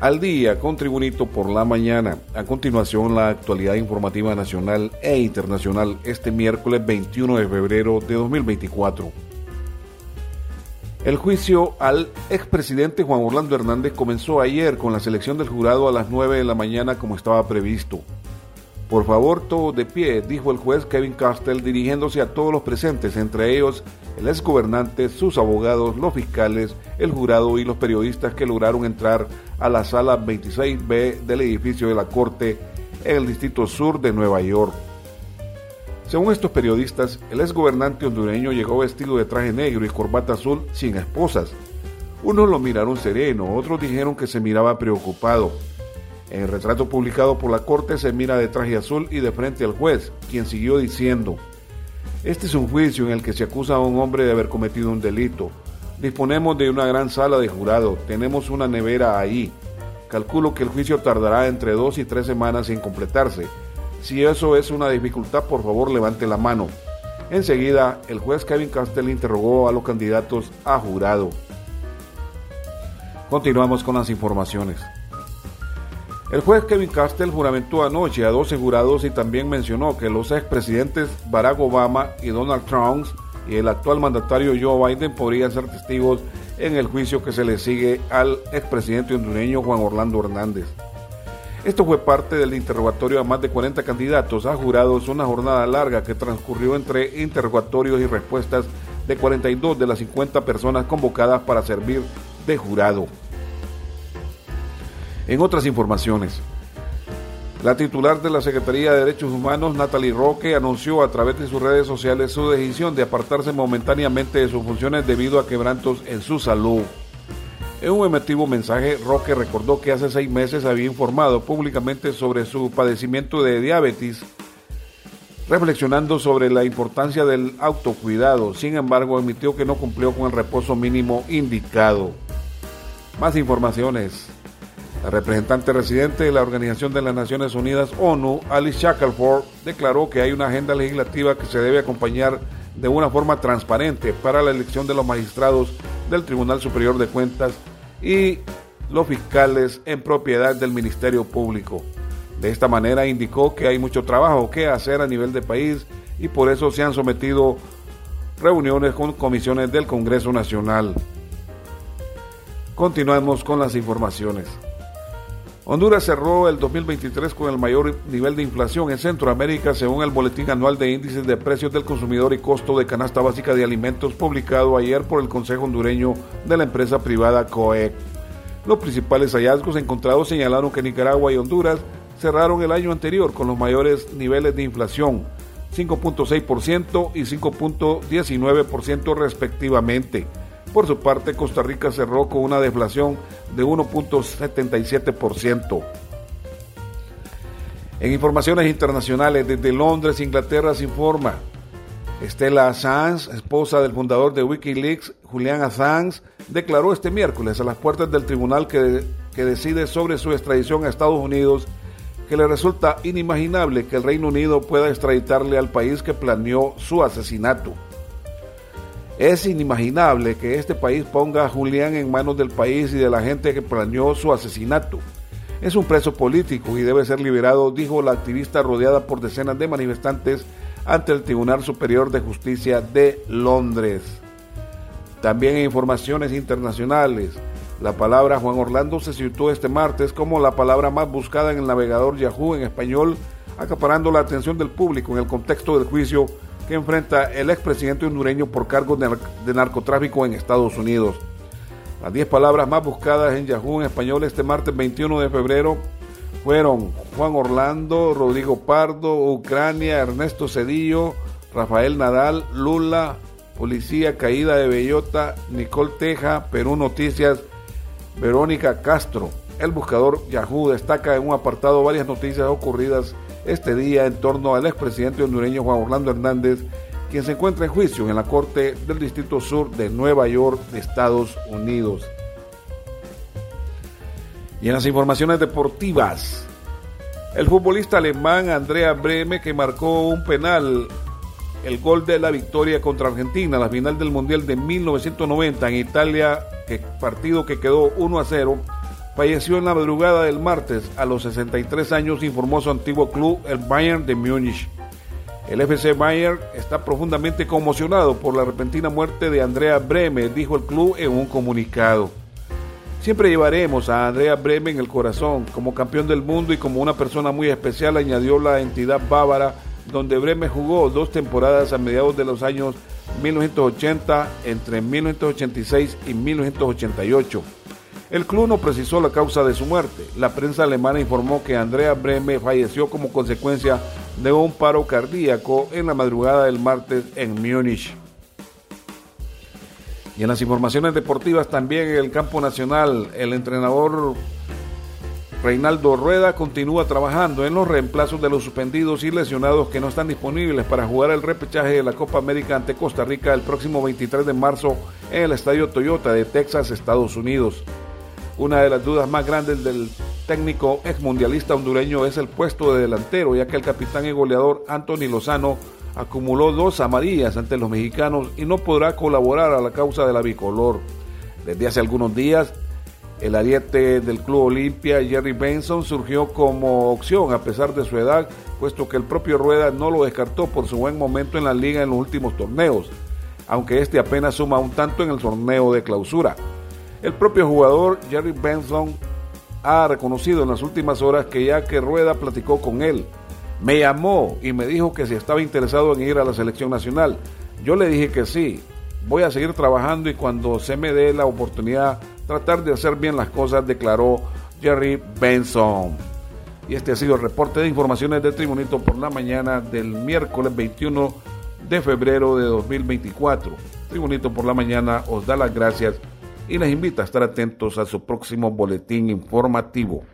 al día con Tribunito por la mañana. A continuación, la actualidad informativa nacional e internacional este miércoles 21 de febrero de 2024. El juicio al expresidente Juan Orlando Hernández comenzó ayer con la selección del jurado a las 9 de la mañana como estaba previsto. Por favor, todo de pie, dijo el juez Kevin Castell dirigiéndose a todos los presentes, entre ellos el exgobernante, sus abogados, los fiscales, el jurado y los periodistas que lograron entrar a la sala 26B del edificio de la Corte en el Distrito Sur de Nueva York. Según estos periodistas, el exgobernante hondureño llegó vestido de traje negro y corbata azul sin esposas. Unos lo miraron sereno, otros dijeron que se miraba preocupado. En el retrato publicado por la corte se mira de traje azul y de frente al juez, quien siguió diciendo, Este es un juicio en el que se acusa a un hombre de haber cometido un delito. Disponemos de una gran sala de jurado, tenemos una nevera ahí. Calculo que el juicio tardará entre dos y tres semanas en completarse. Si eso es una dificultad, por favor levante la mano. Enseguida, el juez Kevin Castell interrogó a los candidatos a jurado. Continuamos con las informaciones. El juez Kevin Castell juramentó anoche a 12 jurados y también mencionó que los expresidentes Barack Obama y Donald Trump y el actual mandatario Joe Biden podrían ser testigos en el juicio que se le sigue al expresidente hondureño Juan Orlando Hernández. Esto fue parte del interrogatorio a más de 40 candidatos a jurados, una jornada larga que transcurrió entre interrogatorios y respuestas de 42 de las 50 personas convocadas para servir de jurado. En otras informaciones, la titular de la Secretaría de Derechos Humanos, Natalie Roque, anunció a través de sus redes sociales su decisión de apartarse momentáneamente de sus funciones debido a quebrantos en su salud. En un emotivo mensaje, Roque recordó que hace seis meses había informado públicamente sobre su padecimiento de diabetes, reflexionando sobre la importancia del autocuidado. Sin embargo, admitió que no cumplió con el reposo mínimo indicado. Más informaciones. La representante residente de la Organización de las Naciones Unidas, ONU, Alice Shackelford, declaró que hay una agenda legislativa que se debe acompañar de una forma transparente para la elección de los magistrados del Tribunal Superior de Cuentas y los fiscales en propiedad del Ministerio Público. De esta manera indicó que hay mucho trabajo que hacer a nivel de país y por eso se han sometido reuniones con comisiones del Congreso Nacional. Continuamos con las informaciones. Honduras cerró el 2023 con el mayor nivel de inflación en Centroamérica según el Boletín Anual de Índices de Precios del Consumidor y Costo de Canasta Básica de Alimentos publicado ayer por el Consejo Hondureño de la empresa privada COEC. Los principales hallazgos encontrados señalaron que Nicaragua y Honduras cerraron el año anterior con los mayores niveles de inflación, 5.6% y 5.19% respectivamente por su parte, Costa Rica cerró con una deflación de 1.77%. En informaciones internacionales, desde Londres, Inglaterra, se informa. Estela Assange, esposa del fundador de Wikileaks, Julian Assange, declaró este miércoles a las puertas del tribunal que, que decide sobre su extradición a Estados Unidos que le resulta inimaginable que el Reino Unido pueda extraditarle al país que planeó su asesinato. Es inimaginable que este país ponga a Julián en manos del país y de la gente que planeó su asesinato. Es un preso político y debe ser liberado, dijo la activista rodeada por decenas de manifestantes ante el Tribunal Superior de Justicia de Londres. También en informaciones internacionales, la palabra Juan Orlando se situó este martes como la palabra más buscada en el navegador Yahoo en español, acaparando la atención del público en el contexto del juicio que enfrenta el expresidente hondureño por cargos de, narcotráfico en Estados Unidos. Las 10 palabras más buscadas en Yahoo en español este martes 21 de febrero fueron Juan Orlando, Rodrigo Pardo, Ucrania, Ernesto Cedillo, Rafael Nadal, Lula, Policía Caída de Bellota, Nicole Teja, Perú Noticias, Verónica Castro. El buscador Yahoo destaca en un apartado varias noticias ocurridas este día en torno al expresidente hondureño Juan Orlando Hernández, quien se encuentra en juicio en la Corte del Distrito Sur de Nueva York Estados Unidos. Y en las informaciones deportivas, el futbolista alemán Andrea Breme, que marcó un penal, el gol de la victoria contra Argentina, la final del Mundial de 1990 en Italia, partido que quedó 1 a 0, falleció en la madrugada del martes a los 63 años, informó su antiguo club, el Bayern de Múnich. El FC Bayern está profundamente conmocionado por la repentina muerte de Andrea Breme, dijo el club en un comunicado. Siempre llevaremos a Andrea Breme en el corazón, como campeón del mundo y como una persona muy especial, añadió la entidad bávara, donde Breme jugó dos temporadas a mediados de los años 1980, entre 1986 y 1988. El club no precisó la causa de su muerte. La prensa alemana informó que Andrea Breme falleció como consecuencia de un paro cardíaco en la madrugada del martes en Múnich. Y en las informaciones deportivas también en el campo nacional, el entrenador Reinaldo Rueda continúa trabajando en los reemplazos de los suspendidos y lesionados que no están disponibles para jugar el repechaje de la Copa América ante Costa Rica el próximo 23 de marzo en el Estadio Toyota de Texas, Estados Unidos. Una de las dudas más grandes del técnico ex mundialista hondureño es el puesto de delantero, ya que el capitán y goleador Anthony Lozano acumuló dos amarillas ante los mexicanos y no podrá colaborar a la causa de la bicolor. Desde hace algunos días, el ariete del Club Olimpia, Jerry Benson, surgió como opción a pesar de su edad, puesto que el propio Rueda no lo descartó por su buen momento en la liga en los últimos torneos, aunque este apenas suma un tanto en el torneo de clausura. El propio jugador Jerry Benson ha reconocido en las últimas horas que ya que Rueda platicó con él, me llamó y me dijo que si estaba interesado en ir a la selección nacional. Yo le dije que sí, voy a seguir trabajando y cuando se me dé la oportunidad tratar de hacer bien las cosas, declaró Jerry Benson. Y este ha sido el reporte de informaciones de Tribunito por la mañana del miércoles 21 de febrero de 2024. Tribunito por la mañana os da las gracias y les invita a estar atentos a su próximo boletín informativo.